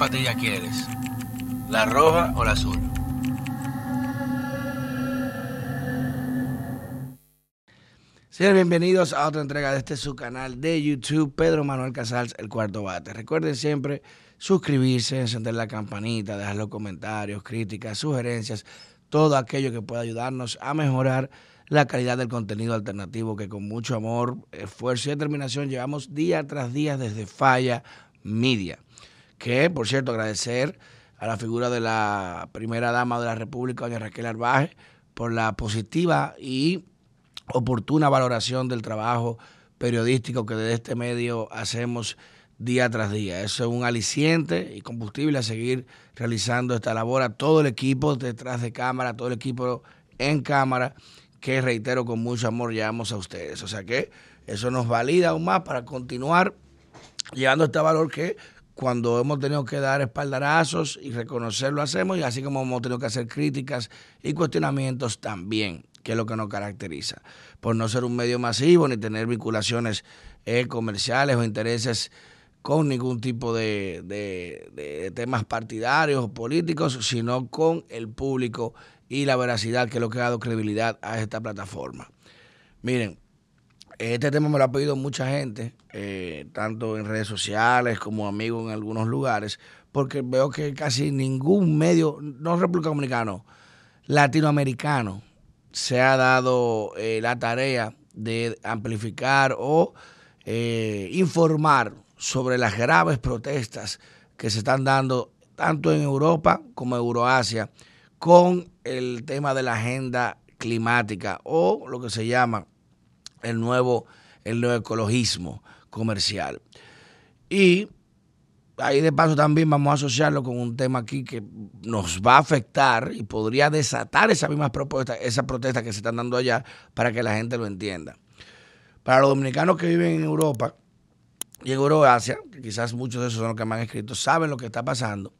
¿Cuál patilla quieres? ¿La roja o la azul? Sean bienvenidos a otra entrega de este su canal de YouTube, Pedro Manuel Casals, el cuarto bate. Recuerden siempre suscribirse, encender la campanita, dejar los comentarios, críticas, sugerencias, todo aquello que pueda ayudarnos a mejorar la calidad del contenido alternativo que con mucho amor, esfuerzo y determinación llevamos día tras día desde Falla Media. Que, por cierto, agradecer a la figura de la primera dama de la República, doña Raquel Arbaje, por la positiva y oportuna valoración del trabajo periodístico que desde este medio hacemos día tras día. Eso es un aliciente y combustible a seguir realizando esta labor a todo el equipo detrás de cámara, todo el equipo en cámara, que reitero con mucho amor llevamos a ustedes. O sea que eso nos valida aún más para continuar llevando este valor que cuando hemos tenido que dar espaldarazos y reconocerlo hacemos y así como hemos tenido que hacer críticas y cuestionamientos también que es lo que nos caracteriza, por no ser un medio masivo ni tener vinculaciones eh, comerciales o intereses con ningún tipo de, de, temas partidarios o políticos, sino con el público y la veracidad que es lo que ha dado credibilidad a esta plataforma. Miren, este tema me lo ha pedido mucha gente, eh, tanto en redes sociales como amigos en algunos lugares, porque veo que casi ningún medio, no República Dominicana, latinoamericano, se ha dado eh, la tarea de amplificar o eh, informar sobre las graves protestas que se están dando tanto en Europa como en Euroasia con el tema de la agenda climática o lo que se llama el nuevo, el nuevo ecologismo comercial. Y ahí de paso también vamos a asociarlo con un tema aquí que nos va a afectar y podría desatar esas mismas propuestas, esas protestas que se están dando allá para que la gente lo entienda. Para los dominicanos que viven en Europa y en Euroasia, que quizás muchos de esos son los que me han escrito, saben lo que está pasando,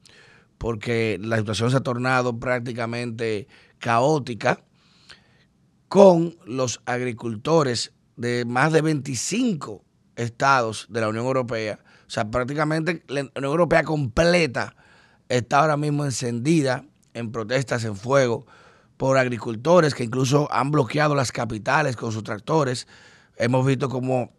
porque la situación se ha tornado prácticamente caótica con los agricultores de más de 25 estados de la Unión Europea o sea, prácticamente la Unión Europea completa está ahora mismo encendida en protestas en fuego por agricultores que incluso han bloqueado las capitales con sus tractores. Hemos visto como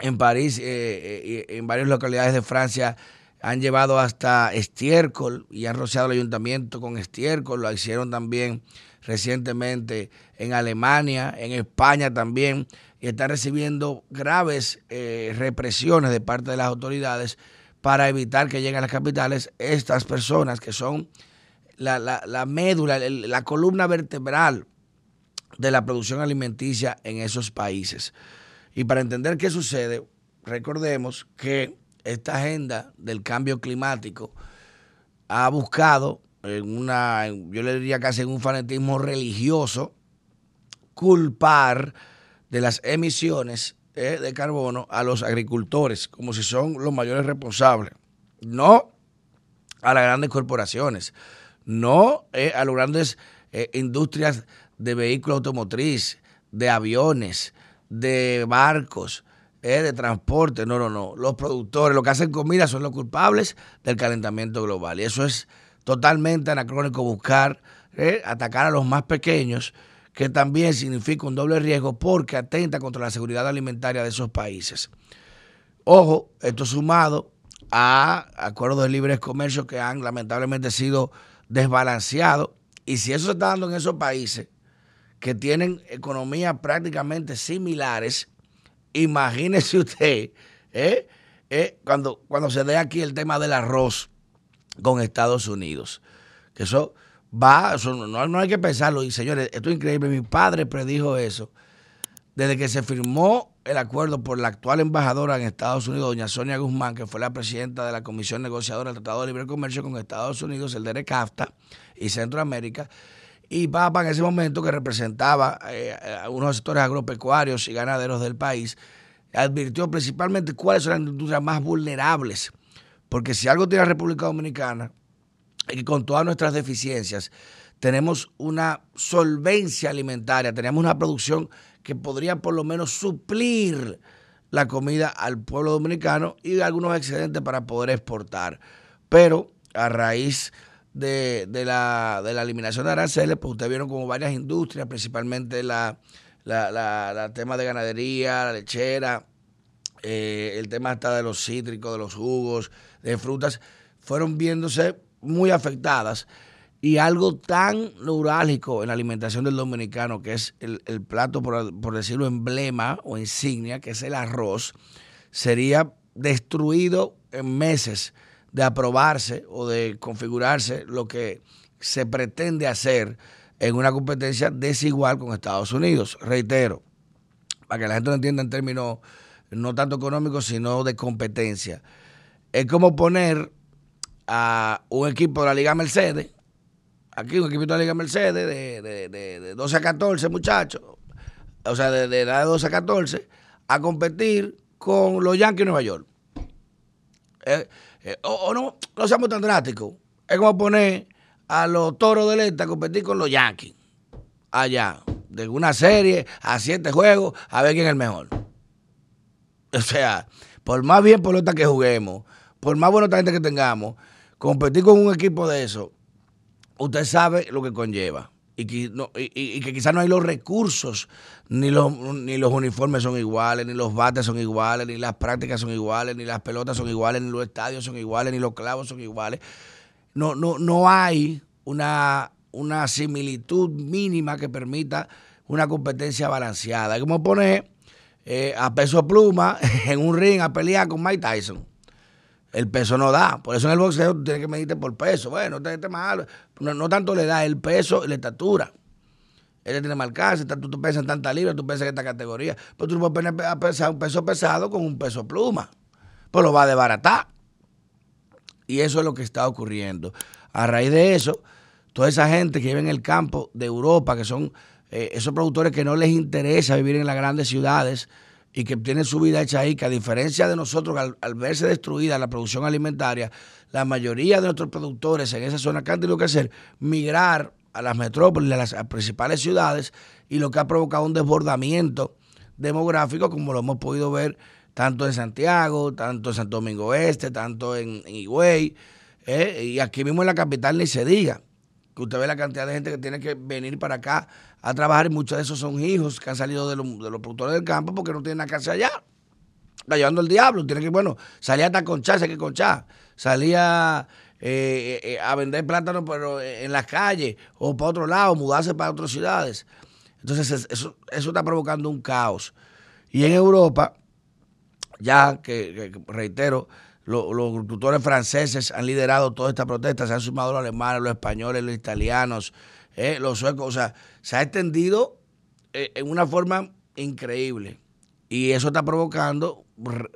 en París, eh, eh, en varias localidades de Francia, han llevado hasta estiércol y han rociado el ayuntamiento con estiércol. Lo hicieron también recientemente en Alemania, en España también y están recibiendo graves eh, represiones de parte de las autoridades para evitar que lleguen a las capitales estas personas que son la, médula, la columna vertebral de la producción alimenticia en esos países. Y para entender qué sucede, recordemos que esta agenda del cambio climático ha buscado en una, yo le diría casi en un fanatismo religioso, culpar de las emisiones eh, de carbono a los agricultores, como si son los mayores responsables. No a las grandes corporaciones, no eh, a las grandes eh, industrias de vehículos automotriz, de aviones, de barcos, de transporte. No, no, no. Los productores, los que hacen comida, son los culpables del calentamiento global. Y eso es totalmente anacrónico buscar atacar a los más pequeños que también significa un doble riesgo porque atenta contra la seguridad alimentaria de esos países. Ojo, esto sumado a acuerdos de libre comercio que han lamentablemente sido desbalanceados. Y si eso se está dando en esos países que tienen economías prácticamente similares, imagínese usted, ¿eh? ¿Eh? cuando, cuando se dé aquí el tema del arroz con Estados Unidos. Que eso va, no, hay que pensarlo. Y señores, esto es increíble. Mi padre predijo eso. Desde que se firmó el acuerdo por la actual embajadora en Estados Unidos, doña Sonia Guzmán, que fue la presidenta de la Comisión Negociadora del Tratado de Libre Comercio con Estados Unidos, el CAFTA y Centroamérica, y Papa en ese momento, que representaba eh, a unos sectores agropecuarios y ganaderos del país, advirtió principalmente cuáles son las industrias más vulnerables. Porque si algo tiene la República Dominicana y con todas nuestras deficiencias tenemos una solvencia alimentaria, tenemos una producción que podría por lo menos suplir la comida al pueblo dominicano y algunos excedentes para poder exportar. pero a raíz de, la, eliminación de aranceles, pues ustedes vieron como varias industrias, principalmente la, la, tema de ganadería, la lechera, eh, el tema hasta de los cítricos, de los jugos, de frutas, fueron viéndose muy afectadas. Y algo tan neurálgico en la alimentación del dominicano, que es el, plato, por, por, decirlo, emblema o insignia, que es el arroz, sería destruido en meses de aprobarse o de configurarse lo que se pretende hacer en una competencia desigual con Estados Unidos. Reitero, para que la gente lo entienda en términos no tanto económicos, sino de competencia. Es como poner a un equipo de la Liga Mercedes, aquí un equipo de la Liga Mercedes de, de, 12 a 14 muchachos, o sea, de, edad de 12 a 14, a competir con los Yankees de Nueva York. Eh, eh, o, no, no seamos tan drásticos. Es como poner a los toros de Leta a competir con los Yankees. Allá. De una serie a siete juegos a ver quién es el mejor. O sea, por más bien pelota que juguemos, por más buena gente que tengamos, competir con un equipo de eso, usted sabe lo que conlleva. Y que, no, y, que quizás no hay los recursos, ni los, ni los uniformes son iguales, ni los bates son iguales, ni las prácticas son iguales, ni las pelotas son iguales, ni los estadios son iguales, ni los clavos son iguales. No, no, no hay una, una similitud mínima que permita una competencia balanceada. Como poner eh, a peso pluma en un ring a pelear con Mike Tyson. El peso no da. Por eso en el boxeo tú tienes que medirte por peso. Bueno, te, te mal. No, tanto le da el peso y la estatura. Él tiene más alcance, tú, tú pesas en tanta libra, tú pesas en esta categoría. Pero tú no puedes pesar un peso pesado con un peso pluma. Pues lo va a desbaratar. Y eso es lo que está ocurriendo. A raíz de eso, toda esa gente que vive en el campo de Europa, que son eh, esos productores que no les interesa vivir en las grandes ciudades y que tienen su vida hecha ahí, que a diferencia de nosotros, al, verse destruida la producción alimentaria, la mayoría de nuestros productores en esa zona que han tenido que hacer, migrar a las metrópolis, a las principales ciudades, y lo que ha provocado un desbordamiento demográfico, como lo hemos podido ver tanto en Santiago, tanto en Santo Domingo Este, tanto en, Higüey, eh, y aquí mismo en la capital ni se diga que usted ve la cantidad de gente que tiene que venir para acá a trabajar y muchos de esos son hijos que han salido de, de los productores del campo porque no tienen nada que allá. Está llevando el diablo, tiene que, bueno, salía hasta conchar, hay que conchar. Salía eh, eh, a vender plátanos pero en las calles o para otro lado, mudarse para otras ciudades. Entonces eso, eso está provocando un caos. Y en Europa, ya que reitero, los, agricultores franceses han liderado toda esta protesta, se han sumado los alemanes, los españoles, los italianos, eh, los suecos, o sea, se ha extendido eh, en una forma increíble. Y eso está provocando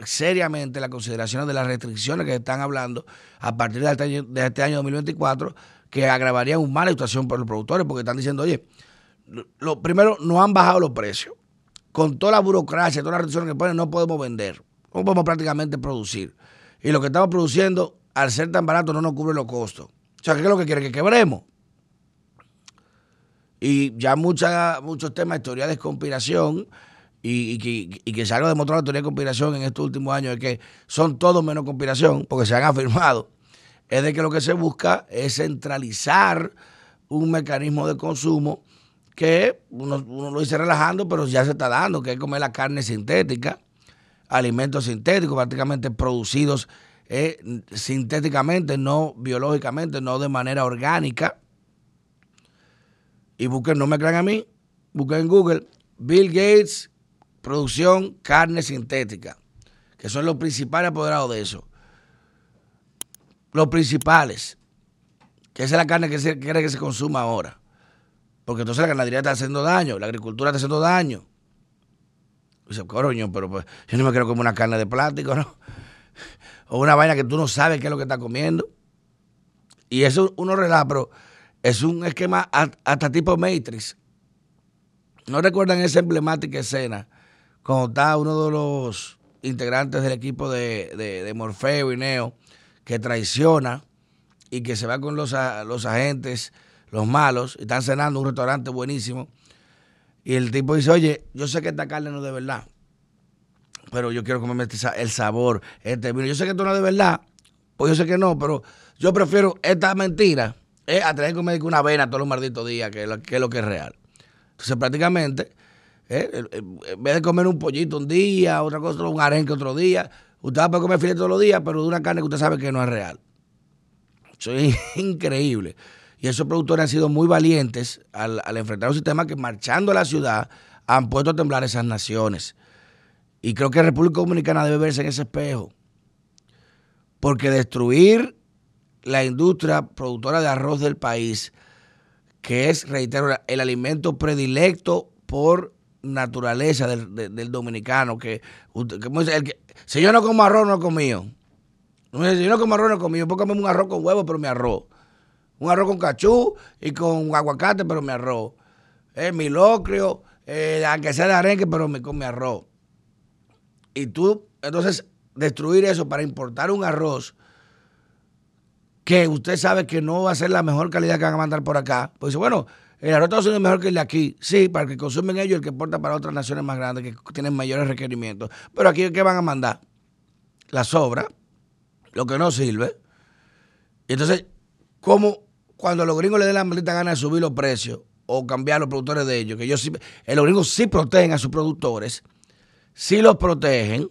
seriamente la consideración de las restricciones que están hablando a partir de este año, de este año 2024, que agravarían un mala situación para los productores, porque están diciendo, oye, lo primero, no han bajado los precios. Con toda la burocracia, todas las restricciones que ponen, no podemos vender, no podemos prácticamente producir y lo que estamos produciendo, al ser tan barato, no nos cubre los costos. O sea, ¿qué es lo que quiere? Que quebremos. Y ya mucha, muchos temas de teoría de conspiración y, que, y que se ha demostrado la teoría de conspiración en estos últimos años, es que son todos menos conspiración, porque se han afirmado, es de que lo que se busca es centralizar un mecanismo de consumo que uno, uno lo dice relajando, pero ya se está dando, que es comer la carne sintética alimentos sintéticos, prácticamente producidos eh, sintéticamente, no biológicamente, no de manera orgánica. Y busquen, no me crean a mí, busquen en Google Bill Gates, producción carne sintética, que son los principales apoderados de eso. Los principales, que esa es la carne que se quiere que se consuma ahora. Porque entonces la ganadería está haciendo daño, la agricultura está haciendo daño. Dice, coño, pero pues, yo no me quiero comer una carne de plástico, ¿no? O una vaina que tú no sabes qué es lo que está comiendo. Y eso uno relaja, pero es un esquema hasta tipo Matrix. ¿No recuerdan esa emblemática escena? Cuando está uno de los integrantes del equipo de, de, Morfeo y Neo que traiciona y que se va con los, los agentes, los malos, y están cenando en un restaurante buenísimo y el tipo dice, oye, yo sé que esta carne no es de verdad, pero yo quiero comerme este el sabor, este vino. Yo sé que esto no es de verdad, Pues yo sé que no, pero yo prefiero esta mentira eh, a tener que una avena todos los malditos días, que, que es lo que es real. Entonces, prácticamente, eh, en vez de comer un pollito un día, otra cosa, un arenque otro día, usted va a comer filete todos los días, pero de una carne que usted sabe que no es real. Eso es increíble. Y esos productores han sido muy valientes al, enfrentar un sistema que marchando a la ciudad han puesto a temblar esas naciones. Y creo que República Dominicana debe verse en ese espejo. Porque destruir la industria productora de arroz del país, que es, reitero, el alimento predilecto por naturaleza del, dominicano, que, si yo no como arroz, no he comido. Si yo no como arroz, no he comido. Puedo un arroz con huevo, pero mi arroz. Un arroz con cachú y con aguacate, pero mi arroz. Eh, mi locrio, aunque sea de arenque, pero me, con mi arroz. Y tú, entonces, destruir eso para importar un arroz que usted sabe que no va a ser la mejor calidad que van a mandar por acá. Pues bueno, el arroz de Estados Unidos es mejor que el de aquí. Sí, para que consumen ellos, el que importa para otras naciones más grandes que tienen mayores requerimientos. Pero aquí, ¿qué van a mandar? La sobra, lo que no sirve. Y entonces, ¿cómo cuando los gringos le den la maldita gana de subir los precios o cambiar los productores de ellos, que ellos sí, eh, los gringos sí protegen a sus productores, sí los protegen,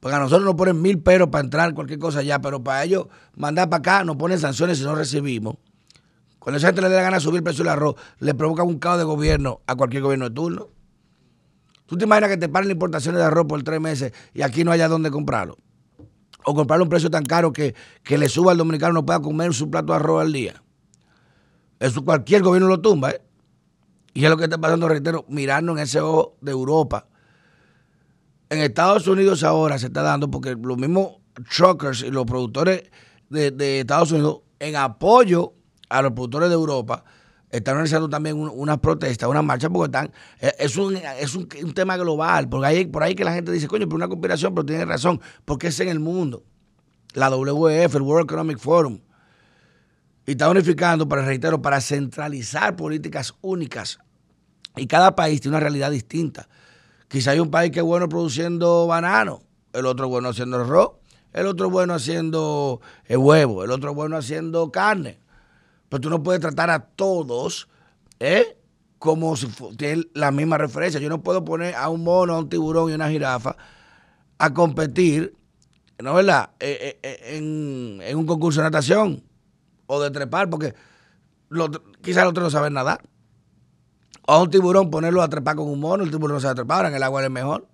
porque a nosotros nos ponen mil peros para entrar cualquier cosa allá, pero para ellos mandar para acá nos ponen sanciones si no recibimos. Cuando esa gente le dé la gana de subir el precio del arroz, le provoca un caos de gobierno a cualquier gobierno de turno. ¿Tú te imaginas que te paren importaciones de arroz por tres meses y aquí no haya dónde comprarlo? O comprarlo a un precio tan caro que, que le suba al dominicano no pueda comer su plato de arroz al día. Eso cualquier gobierno lo tumba, ¿eh? Y es lo que está pasando, reitero, mirando en ese ojo de Europa. En Estados Unidos ahora se está dando porque los mismos truckers y los productores de, Estados Unidos, en apoyo a los productores de Europa, están realizando también una protesta, una marcha, porque están, eh, es un, es un, tema global, porque hay por ahí que la gente dice, coño, pero una conspiración, pero tiene razón, porque es en el mundo. La WEF, el World Economic Forum, y está unificando, para reitero, para centralizar políticas únicas. Y cada país tiene una realidad distinta. Quizá hay un país que es bueno produciendo banano, el otro bueno haciendo arroz, el otro bueno haciendo el eh, huevo, el otro bueno haciendo carne. Pero tú no puedes tratar a todos ¿eh? como si tienen la misma referencia. Yo no puedo poner a un mono, a un tiburón y una jirafa a competir, ¿no es verdad?, eh, en, en un concurso de natación o de trepar, porque quizás el otro no sabe nadar. O a un tiburón ponerlo a trepar con un mono, el tiburón no sabe trepar, en el agua es mejor.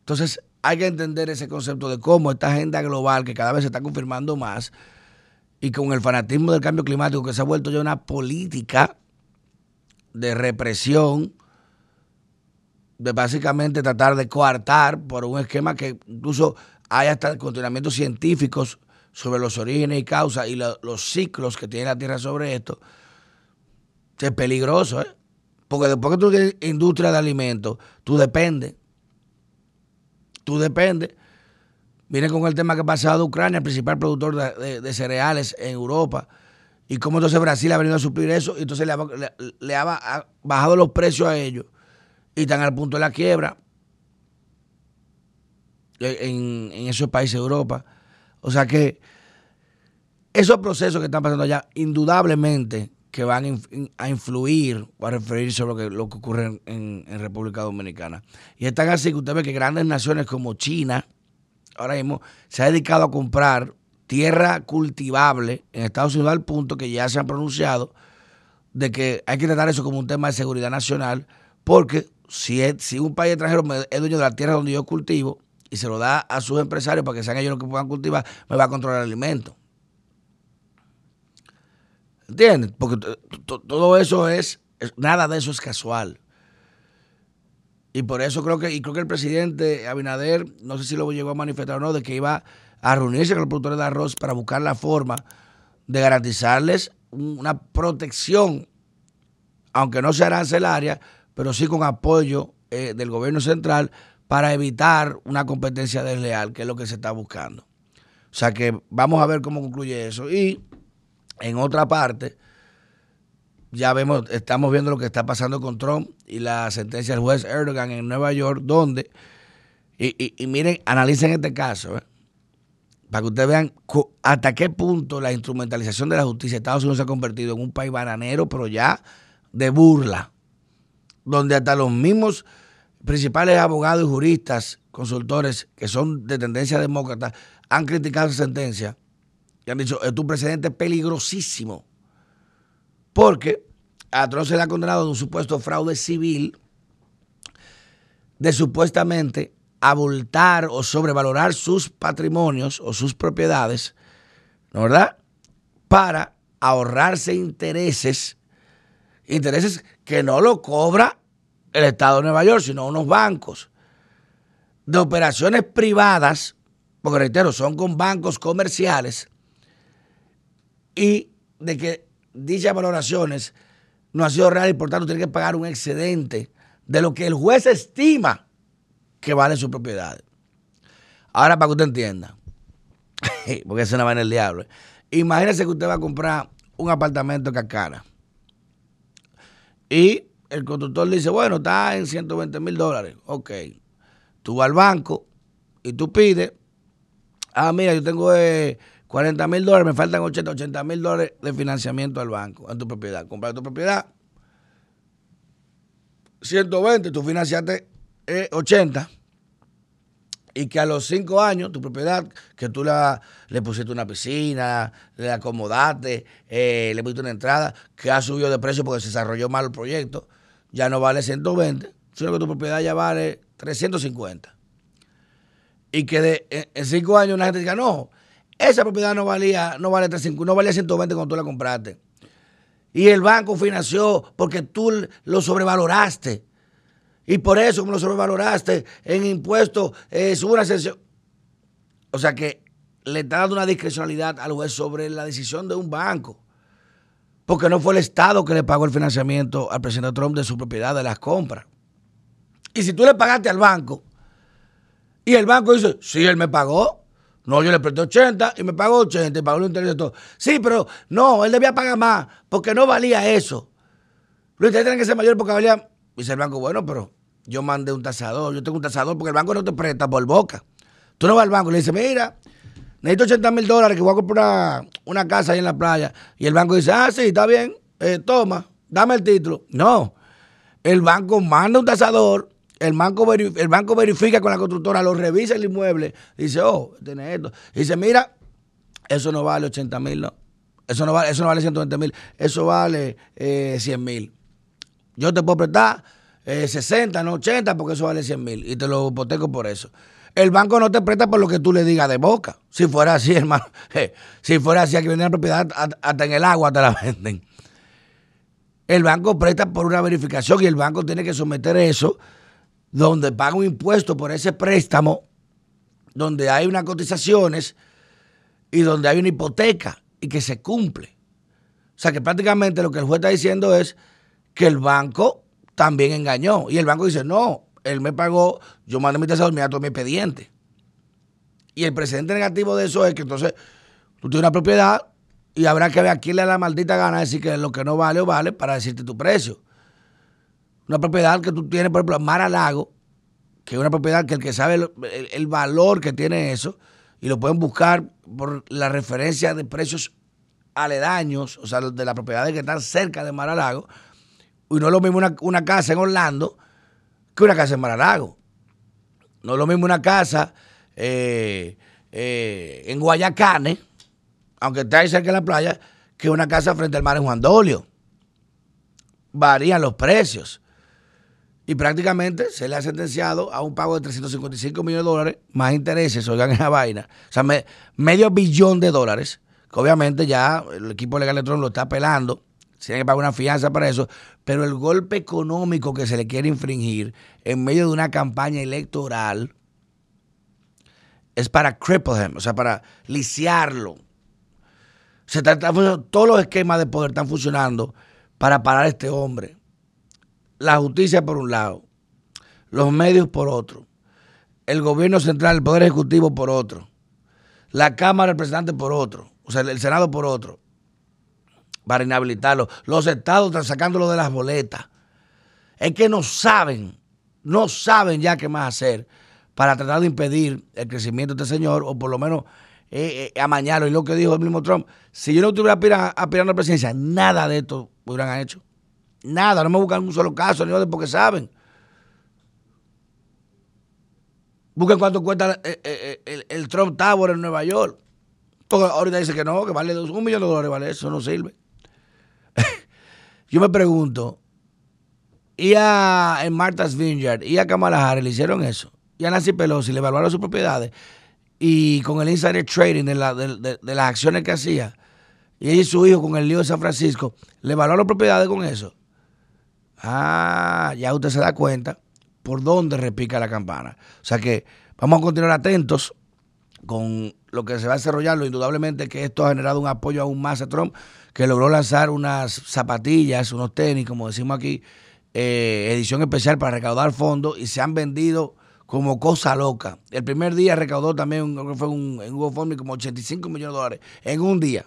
Entonces hay que entender ese concepto de cómo esta agenda global que cada vez se está confirmando más y con el fanatismo del cambio climático que se ha vuelto ya una política de represión, de básicamente tratar de coartar por un esquema que incluso hay hasta continuamientos científicos sobre los orígenes y causas y los ciclos que tiene la Tierra sobre esto, es peligroso, ¿eh? Porque después que tú tienes industria de alimentos, tú dependes. Tú dependes. Miren con el tema que ha pasado de Ucrania, el principal productor de, cereales en Europa, y cómo entonces Brasil ha venido a suplir eso, y entonces le ha, bajado los precios a ellos, y están al punto de la quiebra en, en esos países de Europa. O sea que esos procesos que están pasando allá, indudablemente que van a influir o a referirse a lo que, lo que ocurre en, República Dominicana. Y están así que usted ve que grandes naciones como China, ahora mismo, se ha dedicado a comprar tierra cultivable en Estados Unidos al punto que ya se han pronunciado de que hay que tratar eso como un tema de seguridad nacional, porque si, si un país extranjero es dueño de la tierra donde yo cultivo, se lo da a sus empresarios para que sean ellos los que puedan cultivar, me va a controlar el alimento. ¿Entiendes? Porque todo eso es, nada de eso es casual. Y por eso creo que, creo que el presidente Abinader, no sé si lo llegó a manifestar o no, de que iba a reunirse con los productores de arroz para buscar la forma de garantizarles una protección, aunque no sea arancelaria, pero sí con apoyo eh, del gobierno central para evitar una competencia desleal, que es lo que se está buscando. O sea que vamos a ver cómo concluye eso. Y en otra parte, ya vemos, estamos viendo lo que está pasando con Trump y la sentencia del juez Erdogan en Nueva York, donde, y, miren, analicen este caso, ¿eh? para que ustedes vean hasta qué punto la instrumentalización de la justicia de Estados Unidos se ha convertido en un país bananero, pero ya de burla, donde hasta los mismos principales abogados y juristas, consultores que son de tendencia demócrata, han criticado esa sentencia y han dicho, es un precedente peligrosísimo, porque a Trump se le ha condenado de un supuesto fraude civil de supuestamente abultar o sobrevalorar sus patrimonios o sus propiedades, ¿no verdad? Para ahorrarse intereses, intereses que no lo cobra el Estado de Nueva York, sino unos bancos, de operaciones privadas, porque reitero, son con bancos comerciales, y de que dichas valoraciones no han sido reales y por tanto tiene que pagar un excedente de lo que el juez estima que vale su propiedad. Ahora, para que usted entienda, porque eso no va en el diablo. Imagínese que usted va a comprar un apartamento en y el constructor dice, bueno, está en 120 mil dólares. Ok. Tú vas al banco y tú pides, ah, mira, yo tengo 40 eh, mil dólares, me faltan 80, 80 mil dólares de financiamiento al banco, en tu propiedad. Comprar tu propiedad, 120, tú financiaste 80 eh, y que a los 5 años tu propiedad, que tú la, le pusiste una piscina, le acomodaste, eh, le pusiste una entrada, que ha subido de precio porque se desarrolló mal el proyecto, ya no vale 120, sino que tu propiedad ya vale 350. Y que de, en 5 años una gente diga, no, esa propiedad no valía, no vale 350, no valía 120 cuando tú la compraste. Y el banco financió porque tú lo sobrevaloraste. Y por eso, como lo sobrevaloraste en impuestos, es una excepción. O sea que le está dando una discrecionalidad al juez sobre la decisión de un banco. Porque no fue el Estado que le pagó el financiamiento al presidente Trump de su propiedad, de las compras. Y si tú le pagaste al banco, y el banco dice, sí, él me pagó. No, yo le presté 80 y me pagó 80 y pagó los intereses todo. Sí, pero no, él debía pagar más porque no valía eso. Los intereses tienen que ser mayores porque valía. Dice el banco, bueno, pero yo mandé un tasador, yo tengo un tasador porque el banco no te presta por boca. Tú no vas al banco y le dices, mira, necesito 80 mil dólares que voy a comprar una, casa ahí en la playa. Y el banco dice, ah, sí, está bien, eh, toma, dame el título. No, el banco manda un tasador, el banco, el banco verifica con la constructora, lo revisa el inmueble, dice, oh, tiene esto. dice, mira, eso no vale 80 mil, no. Eso no vale, eso no vale 120 mil, eso vale eh, 100 mil. Yo te puedo prestar 60, eh, no 80, porque eso vale 100 mil y te lo hipoteco por eso. El banco no te presta por lo que tú le digas de boca. Si fuera así, hermano, si fuera así, aquí venden la propiedad hasta en el agua te la venden. El banco presta por una verificación y el banco tiene que someter eso, donde paga un impuesto por ese préstamo, donde hay unas cotizaciones y donde hay una hipoteca y que se cumple. O sea que prácticamente lo que el juez está diciendo es que el banco también engañó. Y el banco dice, no, él me pagó, yo mandé mi tasador, mira todo mi expediente. Y el precedente negativo de eso es que entonces tú tienes una propiedad y habrá que ver a quién le da la maldita gana de decir que lo que no vale o vale para decirte tu precio. Una propiedad que tú tienes, por ejemplo, Mar Lago, que es una propiedad que el que sabe el, valor que tiene eso, y lo pueden buscar por la referencia de precios aledaños, o sea, de las propiedades que están cerca de Mar a Lago, y no es lo mismo una, casa en Orlando que una casa en Maralago. No es lo mismo una casa eh, eh, en Guayacane, aunque está ahí cerca de la playa, que una casa frente al mar en Juan Dolio. Varían los precios. Y prácticamente se le ha sentenciado a un pago de 355 millones de dólares, más intereses, oigan esa vaina. O sea, medio billón de dólares, que obviamente ya el equipo legal Trump lo está apelando se tiene que pagar una fianza para eso, pero el golpe económico que se le quiere infringir en medio de una campaña electoral es para cripple him, o sea, para lisiarlo. Se todos los esquemas de poder están funcionando para parar a este hombre. La justicia por un lado, los medios por otro, el gobierno central, el poder ejecutivo por otro, la Cámara de Representantes por otro, o sea, el Senado por otro para inhabilitarlo. Los estados están sacándolo de las boletas. Es que no saben, no saben ya qué más hacer para tratar de impedir el crecimiento de este señor, o por lo menos eh, eh, amañarlo. Y lo que dijo el mismo Trump, si yo no estuviera aspirando, a la presidencia, nada de esto hubieran hecho. Nada, no me buscan un solo caso, ni de porque saben. Busquen cuánto cuesta el, Trump Tower en Nueva York. Porque ahorita dice que no, que vale un millón de dólares, vale eso, no sirve. Yo me pregunto, y a en Martha's Vineyard y a Kamala Harris le hicieron eso. Y a Nancy Pelosi le evaluaron sus propiedades. Y con el insider trading de, las acciones que hacía. Y ella y su hijo con el lío de San Francisco, le evaluaron propiedades con eso. Ah, ya usted se da cuenta por dónde repica la campana. O sea que vamos a continuar atentos con lo que se va a desarrollar. Indudablemente que esto ha generado un apoyo aún más a Trump, que logró lanzar unas zapatillas, unos tenis, como decimos aquí, eh, edición especial para recaudar fondos y se han vendido como cosa loca. El primer día recaudó también, fue un, en GoFundMe como 85 millones de dólares en un día.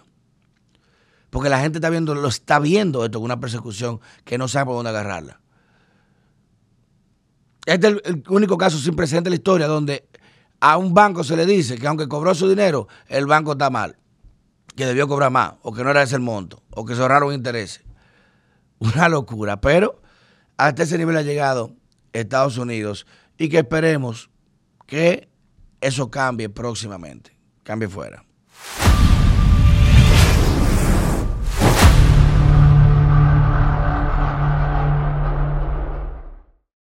Porque la gente está viendo, lo está viendo esto, una persecución que no sabe por dónde agarrarla. Este es el, único caso sin precedente en la historia donde a un banco se le dice que aunque cobró su dinero, el banco está mal, que debió cobrar más, o que no era ese el monto, o que se ahorraron intereses. Una locura, pero hasta ese nivel ha llegado Estados Unidos y que esperemos que eso cambie próximamente, cambie fuera.